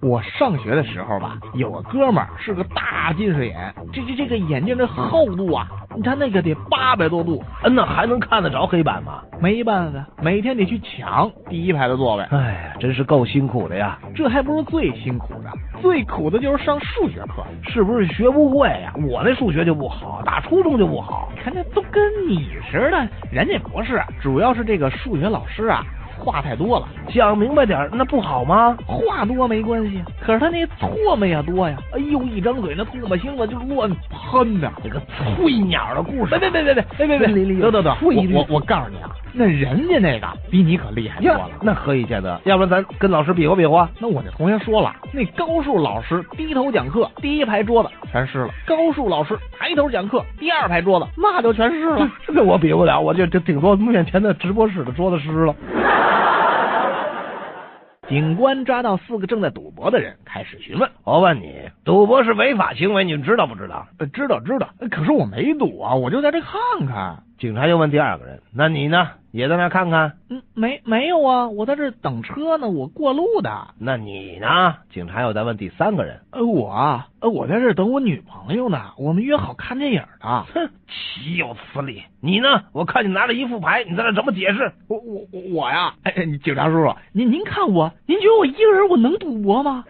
我上学的时候吧，有个哥们儿是个大近视眼，这这这个眼镜的厚度啊，他那个得八百多度，嗯，那还能看得着黑板吗？没办法，每天得去抢第一排的座位。哎呀，真是够辛苦的呀！这还不是最辛苦的，最苦的就是上数学课，是不是学不会呀？我那数学就不好，打初中就不好。你看这都跟你似的，人家不是，主要是这个数学老师啊。话太多了，讲明白点，那不好吗？话多没关系，可是他那错没也多呀。哎呦，一张嘴那唾沫星子就乱喷呐！这个翠鸟的故事，别别别别别别别，得得得，我我我告诉你啊，那人家那个比你可厉害多了。那何以见得？要不然咱跟老师比划比划？那我那同学说了，那高数老师低头讲课，第一排桌子全湿了；高数老师抬头讲课，第二排桌子那就全湿了。这我比不了，我就就顶多面前的直播室的桌子湿了。警官抓到四个正在赌博的人，开始询问。我问你，赌博是违法行为，你们知道不知道？知道，知道。可是我没赌啊，我就在这看看。警察又问第二个人：“那你呢？也在那看看？”“嗯，没没有啊，我在这等车呢，我过路的。”“那你呢？”警察又在问第三个人。“呃，我啊，呃，我在这等我女朋友呢，我们约好看电影的。”“哼，岂有此理！你呢？我看你拿着一副牌，你在这怎么解释？”“我我我呀，哎，警察叔叔，您您看我，您觉得我一个人我能赌博吗？”